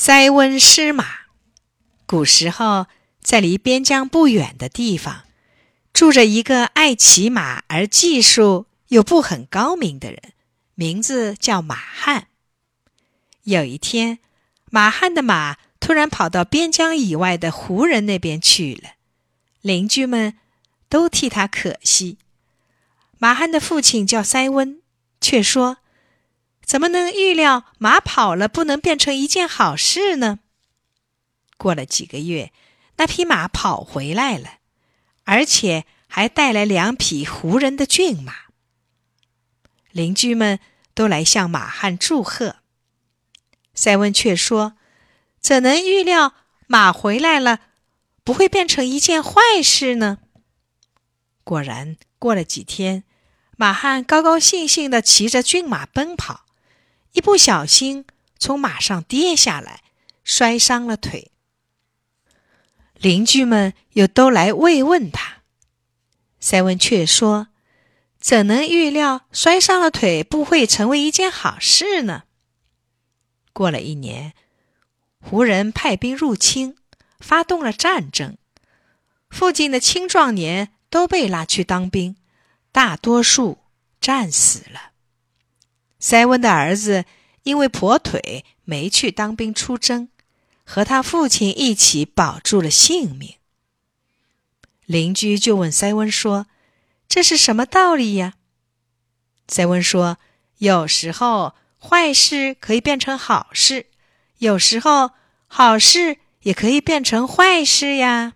塞翁失马。古时候，在离边疆不远的地方，住着一个爱骑马而技术又不很高明的人，名字叫马汉。有一天，马汉的马突然跑到边疆以外的胡人那边去了，邻居们都替他可惜。马汉的父亲叫塞翁，却说。怎么能预料马跑了不能变成一件好事呢？过了几个月，那匹马跑回来了，而且还带来两匹胡人的骏马。邻居们都来向马汉祝贺。塞温却说：“怎能预料马回来了不会变成一件坏事呢？”果然，过了几天，马汉高高兴兴地骑着骏马奔跑。一不小心从马上跌下来，摔伤了腿。邻居们又都来慰问他，塞文却说：“怎能预料摔伤了腿不会成为一件好事呢？”过了一年，胡人派兵入侵，发动了战争，附近的青壮年都被拉去当兵，大多数战死了。塞温的儿子因为跛腿没去当兵出征，和他父亲一起保住了性命。邻居就问塞翁说：“这是什么道理呀？”塞翁说：“有时候坏事可以变成好事，有时候好事也可以变成坏事呀。”